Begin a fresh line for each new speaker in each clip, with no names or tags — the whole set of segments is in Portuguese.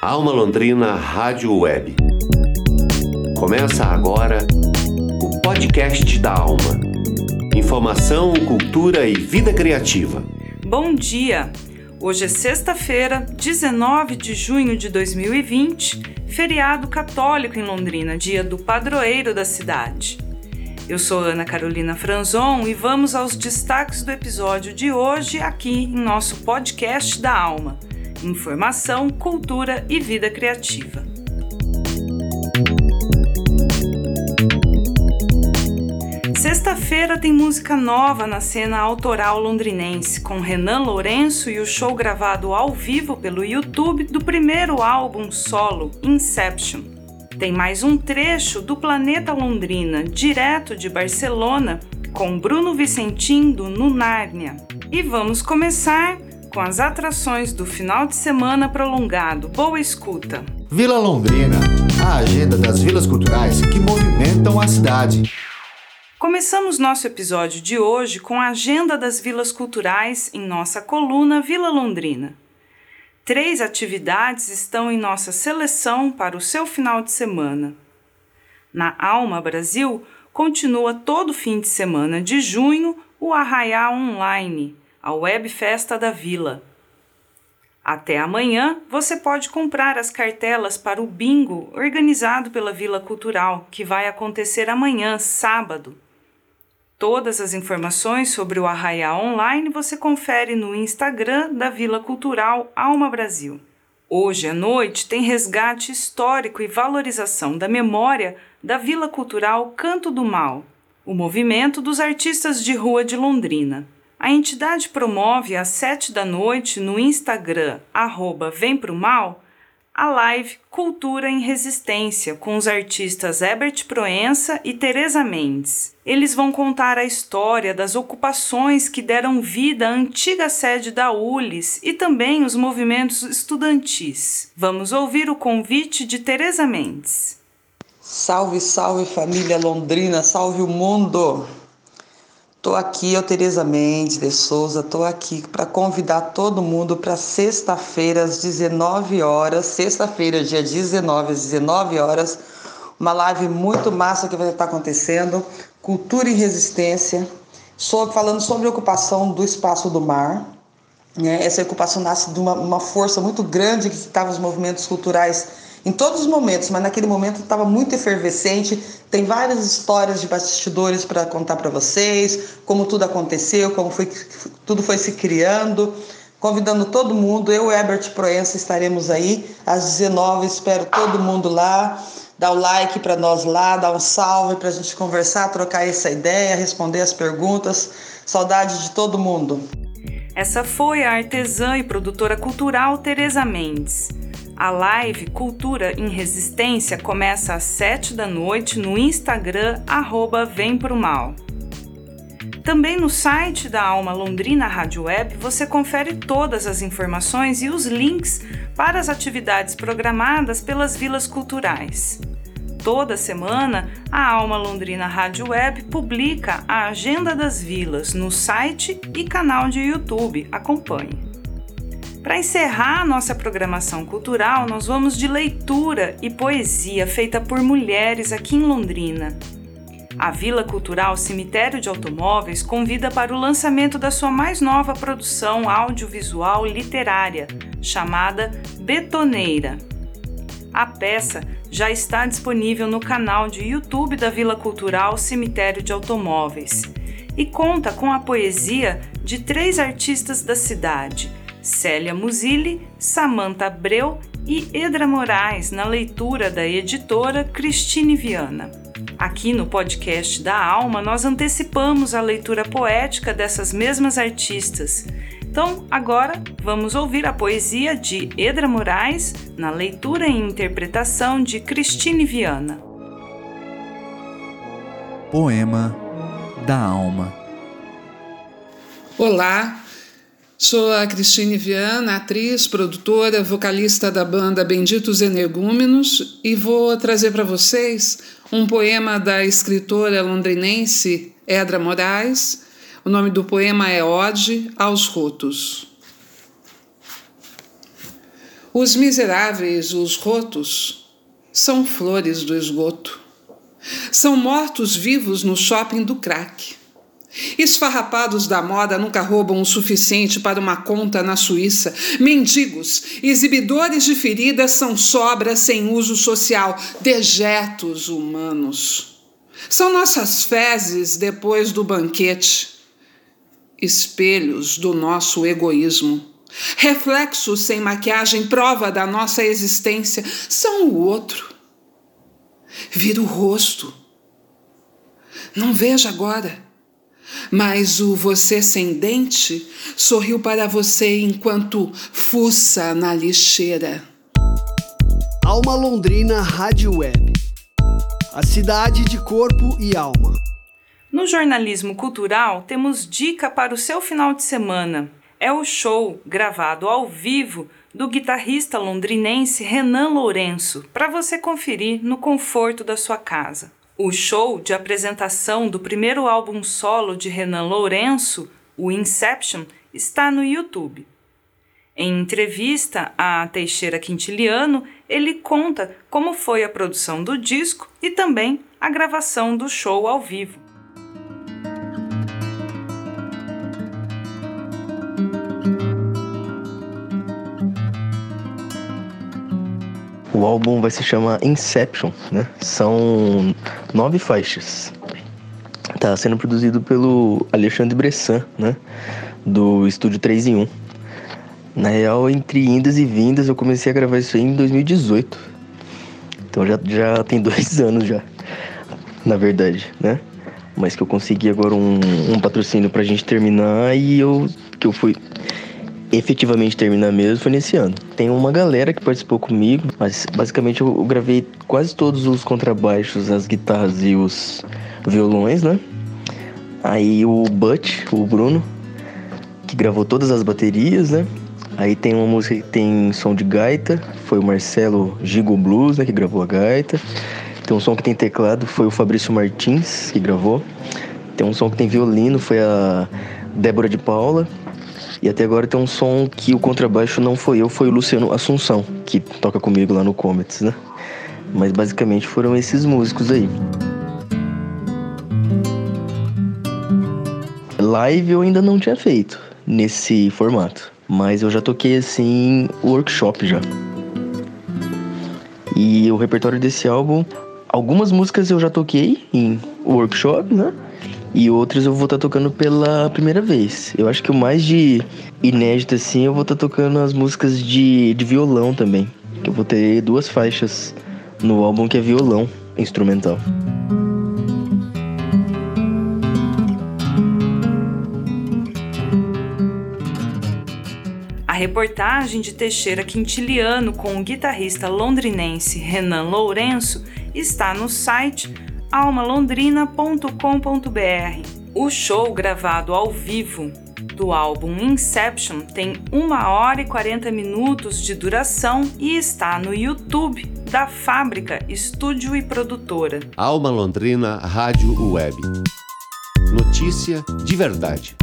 Alma Londrina Rádio Web. Começa agora o podcast da Alma. Informação, cultura e vida criativa.
Bom dia! Hoje é sexta-feira, 19 de junho de 2020, feriado católico em Londrina, dia do padroeiro da cidade. Eu sou Ana Carolina Franzon e vamos aos destaques do episódio de hoje aqui em nosso podcast da Alma. Informação, cultura e vida criativa. Sexta-feira tem música nova na cena autoral londrinense, com Renan Lourenço e o show gravado ao vivo pelo YouTube do primeiro álbum solo, Inception. Tem mais um trecho do Planeta Londrina, direto de Barcelona, com Bruno Vicentim do Nunárnia. E vamos começar com as atrações do final de semana prolongado. Boa escuta!
Vila Londrina, a agenda das vilas culturais que movimentam a cidade.
Começamos nosso episódio de hoje com a agenda das vilas culturais em nossa coluna Vila Londrina. Três atividades estão em nossa seleção para o seu final de semana. Na Alma Brasil, continua todo fim de semana de junho o Arraiá Online, a web festa da vila. Até amanhã você pode comprar as cartelas para o bingo organizado pela Vila Cultural, que vai acontecer amanhã, sábado. Todas as informações sobre o Arraiá Online você confere no Instagram da Vila Cultural Alma Brasil. Hoje à noite tem resgate histórico e valorização da memória da Vila Cultural Canto do Mal, o movimento dos artistas de rua de Londrina. A entidade promove às sete da noite no Instagram, arroba Vem Pro Mal, a live Cultura em Resistência com os artistas Herbert Proença e Teresa Mendes. Eles vão contar a história das ocupações que deram vida à antiga sede da ULIS e também os movimentos estudantis. Vamos ouvir o convite de Teresa Mendes.
Salve, salve família londrina, salve o mundo! Estou aqui, eu Tereza Mendes de Souza, estou aqui para convidar todo mundo para sexta-feira às 19 horas, sexta-feira, dia 19 às 19 horas, uma live muito massa que vai estar acontecendo, Cultura e Resistência, sobre, falando sobre a ocupação do espaço do mar. Né? Essa ocupação nasce de uma, uma força muito grande que estava os movimentos culturais em todos os momentos, mas naquele momento estava muito efervescente. Tem várias histórias de bastidores para contar para vocês, como tudo aconteceu, como foi, tudo foi se criando. Convidando todo mundo, eu e Herbert Proença estaremos aí às 19 espero todo mundo lá. Dá o like para nós lá, dá um salve para a gente conversar, trocar essa ideia, responder as perguntas. Saudade de todo mundo.
Essa foi a artesã e produtora cultural Tereza Mendes. A live Cultura em Resistência começa às 7 da noite no Instagram arroba Vem Pro Mal. Também no site da Alma Londrina Rádio Web você confere todas as informações e os links para as atividades programadas pelas vilas culturais. Toda semana, a Alma Londrina Rádio Web publica a Agenda das Vilas no site e canal de YouTube. Acompanhe. Para encerrar nossa programação cultural, nós vamos de leitura e poesia feita por mulheres aqui em Londrina. A Vila Cultural Cemitério de Automóveis convida para o lançamento da sua mais nova produção audiovisual literária, chamada Betoneira. A peça já está disponível no canal de YouTube da Vila Cultural Cemitério de Automóveis e conta com a poesia de três artistas da cidade Célia Musilli, Samantha Abreu e Edra Moraes na leitura da editora Cristine Viana. Aqui no podcast da Alma, nós antecipamos a leitura poética dessas mesmas artistas. Então, agora vamos ouvir a poesia de Edra Moraes na leitura e interpretação de Cristine Viana.
Poema da Alma.
Olá, Sou a Cristine Viana, atriz, produtora, vocalista da banda Benditos Energúmenos e vou trazer para vocês um poema da escritora londrinense Edra Moraes. O nome do poema é Ode aos Rotos. Os miseráveis, os rotos, são flores do esgoto. São mortos-vivos no shopping do crack. Esfarrapados da moda nunca roubam o suficiente para uma conta na Suíça. Mendigos, exibidores de feridas são sobras sem uso social, dejetos humanos. São nossas fezes depois do banquete, espelhos do nosso egoísmo. Reflexos sem maquiagem, prova da nossa existência, são o outro. Vira o rosto. Não veja agora mas o você sem dente sorriu para você enquanto fuça na lixeira.
Alma Londrina Rádio Web. A cidade de corpo e alma.
No jornalismo cultural, temos dica para o seu final de semana. É o show gravado ao vivo do guitarrista londrinense Renan Lourenço, para você conferir no conforto da sua casa. O show de apresentação do primeiro álbum solo de Renan Lourenço, o Inception, está no YouTube. Em entrevista a Teixeira Quintiliano, ele conta como foi a produção do disco e também a gravação do show ao vivo.
O álbum vai se chamar Inception, né? São nove faixas. Tá sendo produzido pelo Alexandre Bressan, né? Do estúdio 3 em 1. Na real, entre indas e vindas, eu comecei a gravar isso aí em 2018. Então já, já tem dois anos já, na verdade, né? Mas que eu consegui agora um, um patrocínio pra gente terminar e eu que eu fui efetivamente terminar mesmo foi nesse ano. Tem uma galera que participou comigo, mas basicamente eu, gravei quase todos os contrabaixos, as guitarras e os violões, né? Aí o Butch, o Bruno, que gravou todas as baterias, né? Aí tem uma música que tem som de gaita, foi o Marcelo Gigo Blues, né, que gravou a gaita. Tem um som que tem teclado, foi o Fabrício Martins, que gravou. Tem um som que tem violino, foi a Débora de Paula. E até agora tem um som que o contrabaixo não foi eu, foi o Luciano Assunção, que toca comigo lá no Comets, né? Mas basicamente foram esses músicos aí. Live eu ainda não tinha feito nesse formato, mas eu já toquei assim workshop já. E o repertório desse álbum, algumas músicas eu já toquei em workshop, né? E outros eu vou estar tá tocando pela primeira vez. Eu acho que o mais de inédito assim, eu vou estar tá tocando as músicas de, de violão também. Que eu vou ter duas faixas no álbum que é violão instrumental.
A reportagem de Teixeira Quintiliano com o guitarrista londrinense Renan Lourenço está no site almalondrina.com.br. O show gravado ao vivo do álbum Inception tem 1 hora e 40 minutos de duração e está no YouTube da Fábrica Estúdio e Produtora.
Alma Londrina Rádio Web. Notícia de verdade.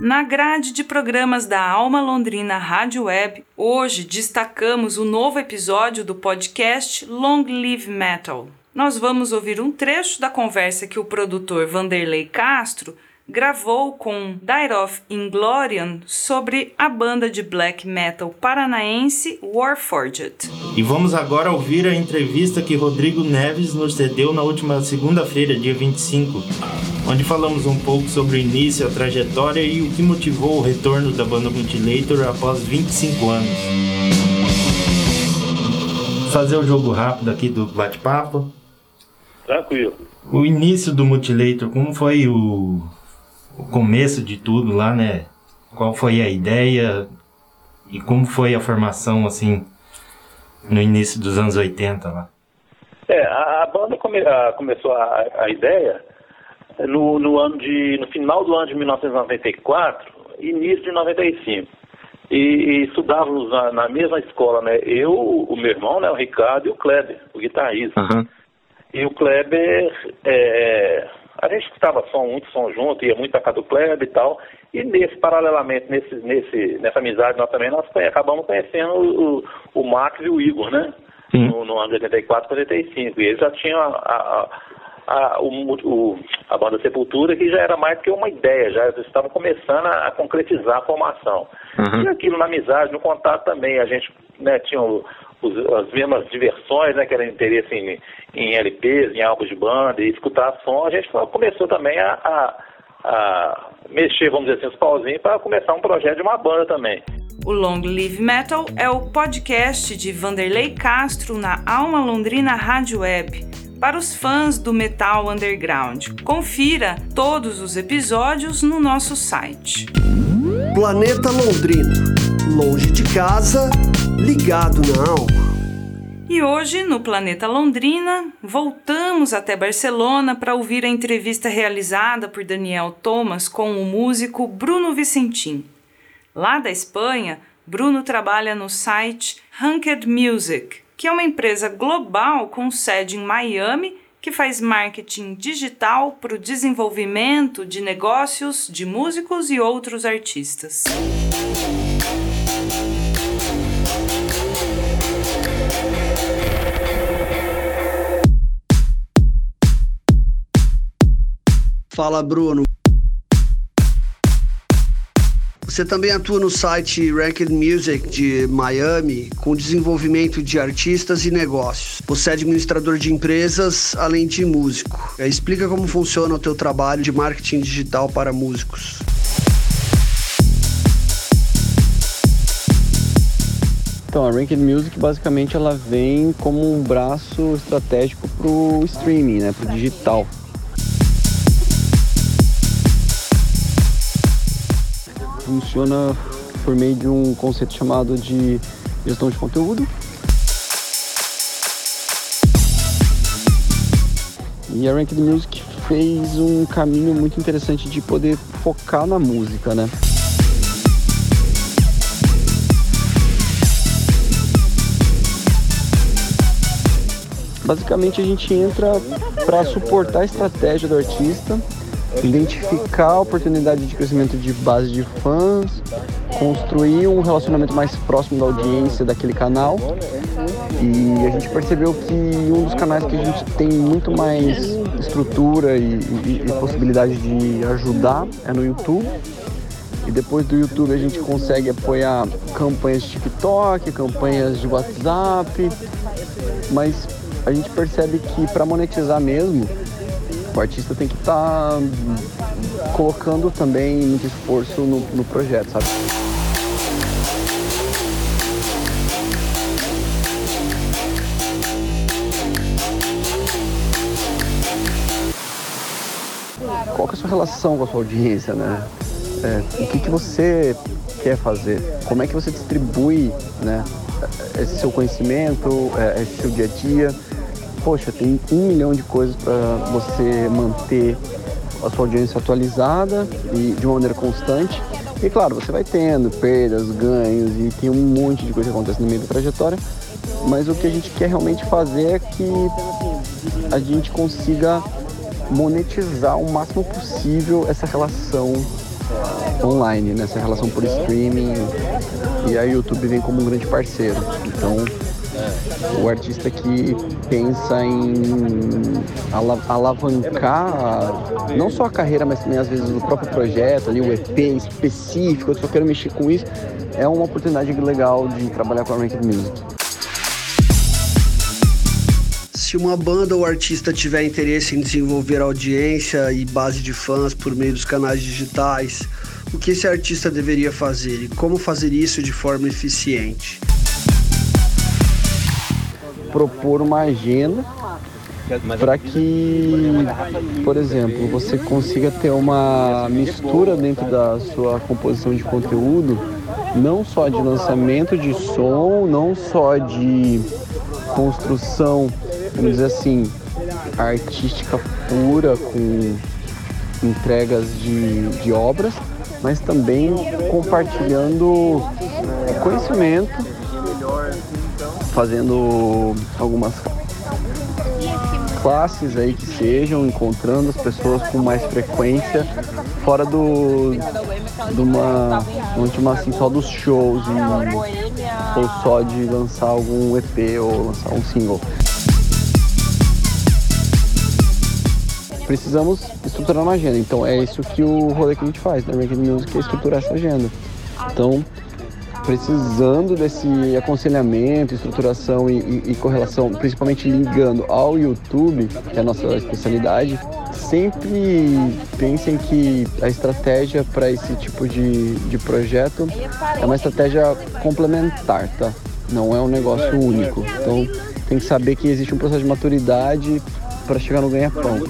Na grade de programas da Alma Londrina Rádio Web, hoje destacamos o novo episódio do podcast Long Live Metal nós vamos ouvir um trecho da conversa que o produtor Vanderlei Castro gravou com Dire Inglorian sobre a banda de black metal paranaense Warforged.
E vamos agora ouvir a entrevista que Rodrigo Neves nos cedeu na última segunda-feira, dia 25, onde falamos um pouco sobre o início, a trajetória e o que motivou o retorno da banda Mutilator após 25 anos. Fazer o jogo rápido aqui do bate-papo.
Tranquilo.
O início do Mutilator, como foi o, o começo de tudo lá, né? Qual foi a ideia e como foi a formação, assim, no início dos anos 80 lá?
É, a, a banda come, a, começou a, a ideia no, no, ano de, no final do ano de 1994, início de 95. E, e estudávamos na, na, mesma escola, né? Eu, o meu irmão, né, o Ricardo e o Kleber, o guitarrista. Uhum. E o Kleber é, a gente escutava som, muito som junto, ia muito a casa do Kleber e tal. E nesse, paralelamente, nesse, nesse, nessa amizade nós também, nós acabamos conhecendo o, o Max e o Igor, né? No, no, ano de 84, 85. E eles já tinham a, a, a, o, o, a banda Sepultura, que já era mais do que uma ideia, já estavam começando a, a concretizar a formação. Uhum. E aquilo na amizade, no contato também, a gente né, tinha o, os, as mesmas diversões, né, que era interesse em, em LPs, em álbuns de banda, e escutar som, a gente começou também a, a, a mexer, vamos dizer assim, os pauzinhos para começar um projeto de uma banda também.
O Long Live Metal é o podcast de Vanderlei Castro na Alma Londrina Rádio Web. Para os fãs do metal underground, confira todos os episódios no nosso site.
Planeta Londrina, longe de casa, ligado na alma.
E hoje, no Planeta Londrina, voltamos até Barcelona para ouvir a entrevista realizada por Daniel Thomas com o músico Bruno Vicentim. Lá da Espanha, Bruno trabalha no site Hunked Music, que é uma empresa global com sede em Miami que faz marketing digital para o desenvolvimento de negócios de músicos e outros artistas.
Fala, Bruno. Você também atua no site Ranked Music de Miami com desenvolvimento de artistas e negócios. Você é administrador de empresas, além de músico. Explica como funciona o teu trabalho de marketing digital para músicos.
Então, a Ranked Music basicamente ela vem como um braço estratégico para o streaming, né, para o digital. Funciona por meio de um conceito chamado de gestão de conteúdo. E a Ranked Music fez um caminho muito interessante de poder focar na música, né? Basicamente a gente entra para suportar a estratégia do artista identificar a oportunidade de crescimento de base de fãs, construir um relacionamento mais próximo da audiência daquele canal. E a gente percebeu que um dos canais que a gente tem muito mais estrutura e, e, e possibilidade de ajudar é no YouTube. E depois do YouTube a gente consegue apoiar campanhas de TikTok, campanhas de WhatsApp, mas a gente percebe que para monetizar mesmo, o artista tem que estar tá colocando também muito esforço no, no projeto, sabe? Qual é a sua relação com a sua audiência, né? É, o que, que você quer fazer? Como é que você distribui né, esse seu conhecimento, é, esse seu dia a dia? Poxa, tem um milhão de coisas para você manter a sua audiência atualizada e de uma maneira constante. E claro, você vai tendo perdas, ganhos e tem um monte de coisa que acontece no meio da trajetória, mas o que a gente quer realmente fazer é que a gente consiga monetizar o máximo possível essa relação online, né? essa relação por streaming. E aí o YouTube vem como um grande parceiro. Então o artista que pensa em alavancar não só a carreira, mas também às vezes o próprio projeto, ali, o EP específico, eu só quero mexer com isso, é uma oportunidade legal de trabalhar com a Ranked Music.
Se uma banda ou artista tiver interesse em desenvolver audiência e base de fãs por meio dos canais digitais, o que esse artista deveria fazer e como fazer isso de forma eficiente?
Propor uma agenda para que, por exemplo, você consiga ter uma mistura dentro da sua composição de conteúdo, não só de lançamento de som, não só de construção, vamos dizer assim, artística pura com entregas de, de obras, mas também compartilhando conhecimento fazendo algumas classes aí que sejam, encontrando as pessoas com mais frequência, fora do de uma, uma assim, só dos shows e, ou só de lançar algum EP ou lançar um single. Precisamos estruturar uma agenda, então é isso que o rolê que a gente faz, né? Ranking Music é estruturar essa agenda. Então, precisando desse aconselhamento, estruturação e, e, e, correlação, principalmente ligando ao YouTube, que é a nossa especialidade, sempre pensem que a estratégia para esse tipo de, de projeto é uma estratégia complementar, tá? Não é um negócio único. Então tem que saber que existe um processo de maturidade para chegar no ganha-pão.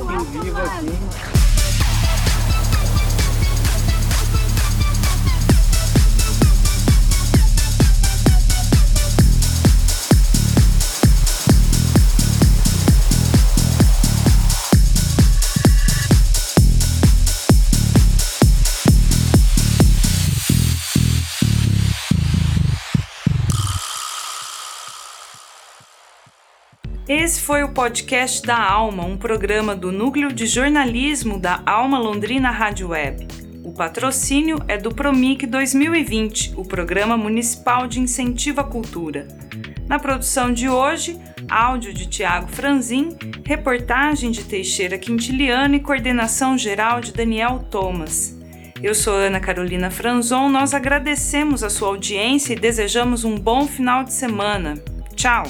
Foi o podcast da Alma, um programa do Núcleo de Jornalismo da Alma Londrina Rádio Web. O patrocínio é do Promic 2020, o Programa Municipal de Incentivo à Cultura. Na produção de hoje, áudio de Tiago Franzin, reportagem de Teixeira Quintiliano e coordenação geral de Daniel Thomas. Eu sou Ana Carolina Franzon, nós agradecemos a sua audiência e desejamos um bom final de semana. Tchau!